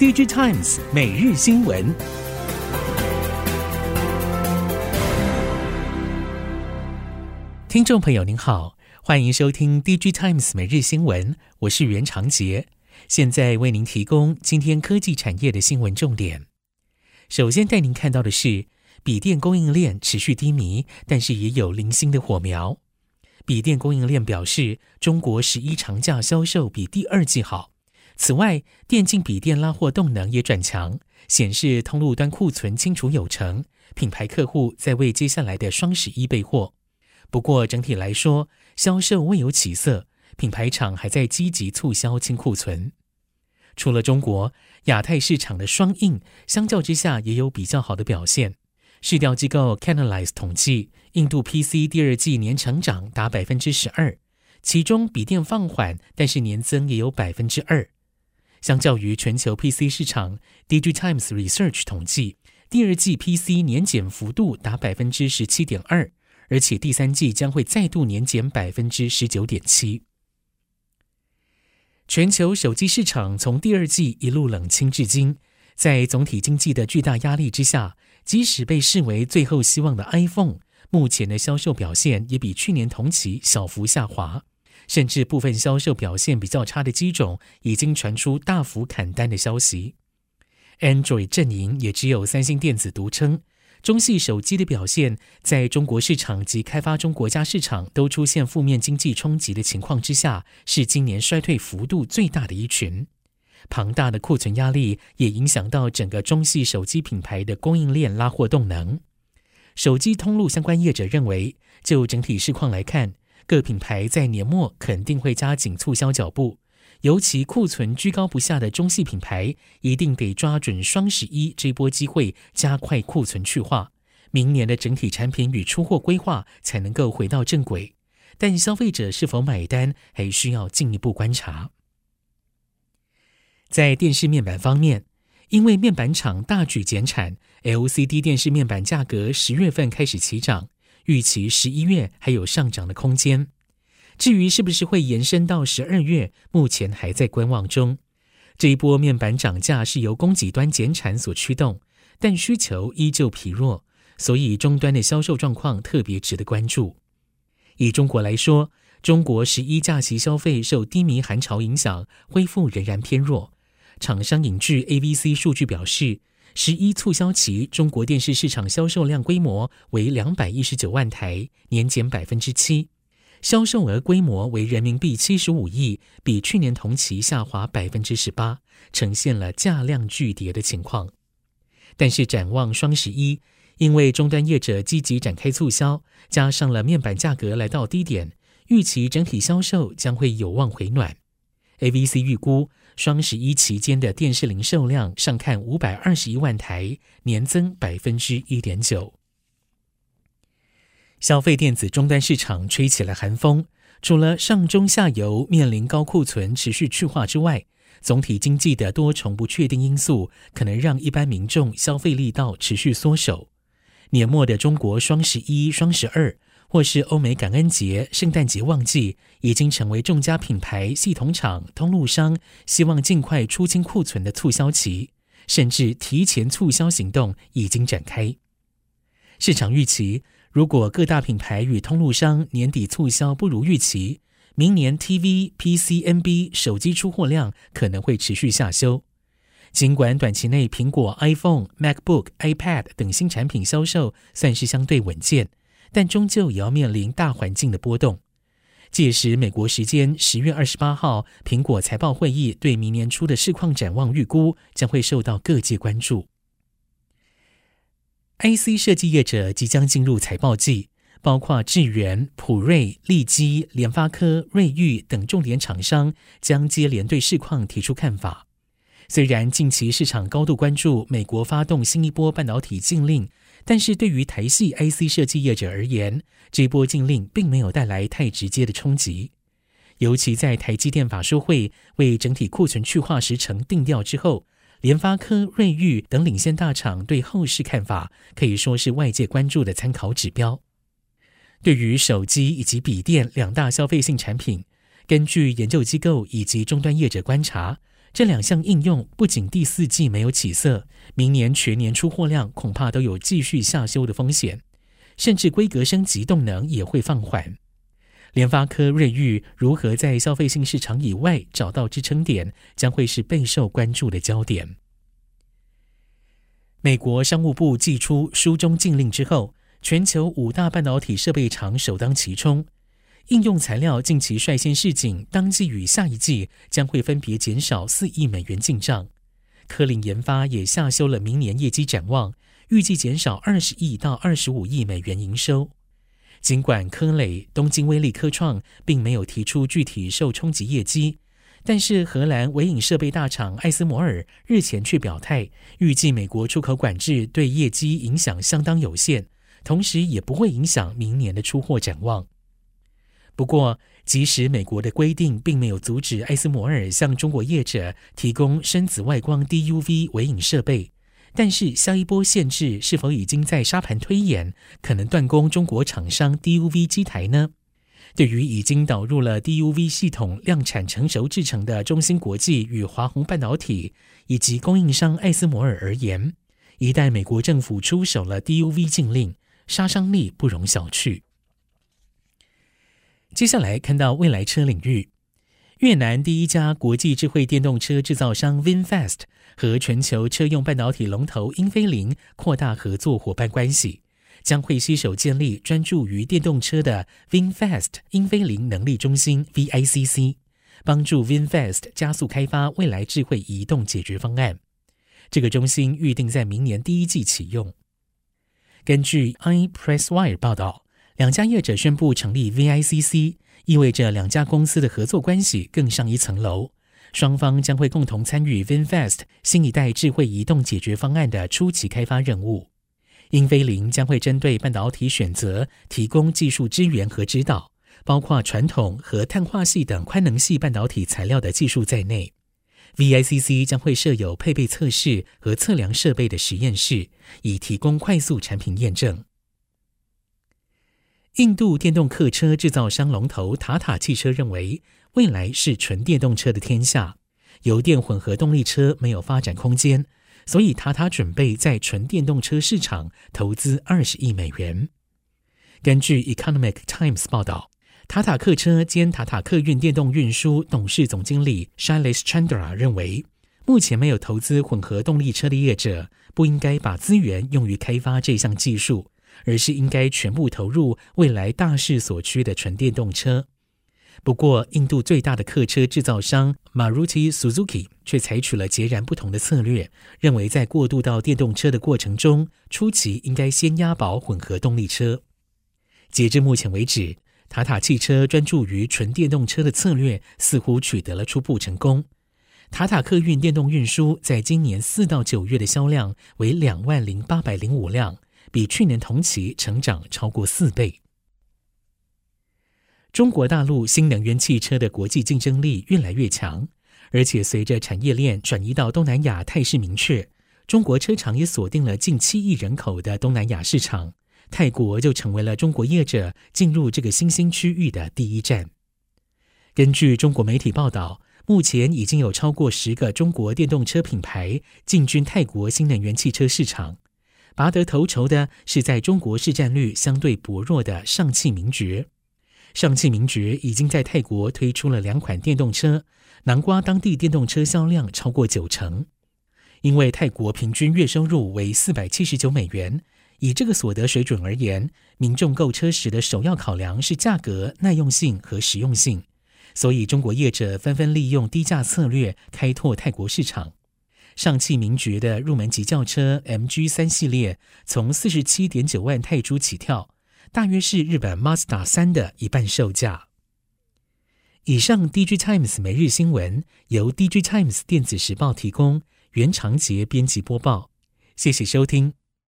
DG Times 每日新闻，听众朋友您好，欢迎收听 DG Times 每日新闻，我是袁长杰，现在为您提供今天科技产业的新闻重点。首先带您看到的是，笔电供应链持续低迷，但是也有零星的火苗。笔电供应链表示，中国十一长假销售比第二季好。此外，电竞笔电拉货动能也转强，显示通路端库存清除有成，品牌客户在为接下来的双十一备货。不过整体来说，销售未有起色，品牌厂还在积极促销清库存。除了中国，亚太市场的双印相较之下也有比较好的表现。市调机构 Canalys 统计，印度 PC 第二季年成长达百分之十二，其中笔电放缓，但是年增也有百分之二。相较于全球 PC 市场，DigiTimes Research 统计，第二季 PC 年减幅度达百分之十七点二，而且第三季将会再度年减百分之十九点七。全球手机市场从第二季一路冷清至今，在总体经济的巨大压力之下，即使被视为最后希望的 iPhone，目前的销售表现也比去年同期小幅下滑。甚至部分销售表现比较差的机种，已经传出大幅砍单的消息。Android 阵营也只有三星电子独撑。中系手机的表现，在中国市场及开发中国家市场都出现负面经济冲击的情况之下，是今年衰退幅度最大的一群。庞大的库存压力也影响到整个中系手机品牌的供应链拉货动能。手机通路相关业者认为，就整体市况来看，各品牌在年末肯定会加紧促销脚步，尤其库存居高不下的中系品牌，一定得抓准双十一这波机会，加快库存去化，明年的整体产品与出货规划才能够回到正轨。但消费者是否买单，还需要进一步观察。在电视面板方面，因为面板厂大举减产，LCD 电视面板价格十月份开始起涨。预期十一月还有上涨的空间，至于是不是会延伸到十二月，目前还在观望中。这一波面板涨价是由供给端减产所驱动，但需求依旧疲弱，所以终端的销售状况特别值得关注。以中国来说，中国十一假期消费受低迷寒潮影响，恢复仍然偏弱。厂商引据 AVC 数据表示。十一促销期，中国电视市场销售量规模为两百一十九万台，年减百分之七，销售额规模为人民币七十五亿，比去年同期下滑百分之十八，呈现了价量巨跌的情况。但是展望双十一，因为终端业者积极展开促销，加上了面板价格来到低点，预期整体销售将会有望回暖。AVC 预估。双十一期间的电视零售量上看五百二十一万台，年增百分之一点九。消费电子终端市场吹起了寒风，除了上中下游面临高库存持续去化之外，总体经济的多重不确定因素可能让一般民众消费力道持续缩手。年末的中国双十一、双十二。或是欧美感恩节、圣诞节旺季，已经成为众家品牌、系统厂、通路商希望尽快出清库存的促销期，甚至提前促销行动已经展开。市场预期，如果各大品牌与通路商年底促销不如预期，明年 TV、PC、NB 手机出货量可能会持续下修。尽管短期内苹果 iPhone、MacBook、iPad 等新产品销售算是相对稳健。但终究也要面临大环境的波动。届时，美国时间十月二十八号，苹果财报会议对明年初的市况展望预估将会受到各界关注。IC 设计业者即将进入财报季，包括智原、谱瑞、力基、联发科、瑞昱等重点厂商将接连对市况提出看法。虽然近期市场高度关注美国发动新一波半导体禁令。但是对于台系 IC 设计业者而言，这波禁令并没有带来太直接的冲击。尤其在台积电法说会为整体库存去化时程定调之后，联发科、瑞昱等领先大厂对后市看法可以说是外界关注的参考指标。对于手机以及笔电两大消费性产品，根据研究机构以及终端业者观察，这两项应用不仅第四季没有起色，明年全年出货量恐怕都有继续下修的风险，甚至规格升级动能也会放缓。联发科、瑞昱如何在消费性市场以外找到支撑点，将会是备受关注的焦点。美国商务部祭出书中禁令之后，全球五大半导体设备厂首当其冲。应用材料近期率先示警，当季与下一季将会分别减少四亿美元进账。科林研发也下修了明年业绩展望，预计减少二十亿到二十五亿美元营收。尽管科磊、东京威力科创并没有提出具体受冲击业绩，但是荷兰微影设备大厂艾斯摩尔日前却表态，预计美国出口管制对业绩影响相当有限，同时也不会影响明年的出货展望。不过，即使美国的规定并没有阻止艾斯摩尔向中国业者提供深紫外光 DUV 微影设备。但是，下一波限制是否已经在沙盘推演，可能断供中国厂商 DUV 机台呢？对于已经导入了 DUV 系统量产成熟制成的中芯国际与华虹半导体，以及供应商艾斯摩尔而言，一旦美国政府出手了 DUV 禁令，杀伤力不容小觑。接下来看到未来车领域。越南第一家国际智慧电动车制造商 VinFast 和全球车用半导体龙头英飞凌扩大合作伙伴关系，将会携手建立专注于电动车的 VinFast 英飞凌能力中心 VICC，帮助 VinFast 加速开发未来智慧移动解决方案。这个中心预定在明年第一季启用。根据 iPressWire 报道，两家业者宣布成立 VICC。意味着两家公司的合作关系更上一层楼，双方将会共同参与 VinFast 新一代智慧移动解决方案的初期开发任务。英飞凌将会针对半导体选择提供技术支援和指导，包括传统和碳化系等宽能系半导体材料的技术在内。VICC 将会设有配备测试和测量设备的实验室，以提供快速产品验证。印度电动客车制造商龙头塔塔汽车认为，未来是纯电动车的天下，油电混合动力车没有发展空间，所以塔塔准备在纯电动车市场投资二十亿美元。根据《Economic Times》报道，塔塔客车兼塔塔客运电动运输董事总经理 Shailesh Chandra 认为，目前没有投资混合动力车的业者，不应该把资源用于开发这项技术。而是应该全部投入未来大势所趋的纯电动车。不过，印度最大的客车制造商 Maruti Suzuki 却采取了截然不同的策略，认为在过渡到电动车的过程中，初期应该先押宝混合动力车。截至目前为止，塔塔汽车专注于纯电动车的策略似乎取得了初步成功。塔塔客运电动运输在今年四到九月的销量为两万零八百零五辆。比去年同期成长超过四倍。中国大陆新能源汽车的国际竞争力越来越强，而且随着产业链转移到东南亚，态势明确。中国车厂也锁定了近七亿人口的东南亚市场，泰国就成为了中国业者进入这个新兴区域的第一站。根据中国媒体报道，目前已经有超过十个中国电动车品牌进军泰国新能源汽车市场。拔得头筹的是在中国市占率相对薄弱的上汽名爵。上汽名爵已经在泰国推出了两款电动车，南瓜当地电动车销量超过九成。因为泰国平均月收入为四百七十九美元，以这个所得水准而言，民众购车时的首要考量是价格、耐用性和实用性，所以中国业者纷纷利用低价策略开拓泰国市场。上汽名爵的入门级轿车 MG 三系列从四十七点九万泰铢起跳，大约是日本 Mazda 三的一半售价。以上 DG Times 每日新闻由 DG Times 电子时报提供，原长杰编辑播报，谢谢收听。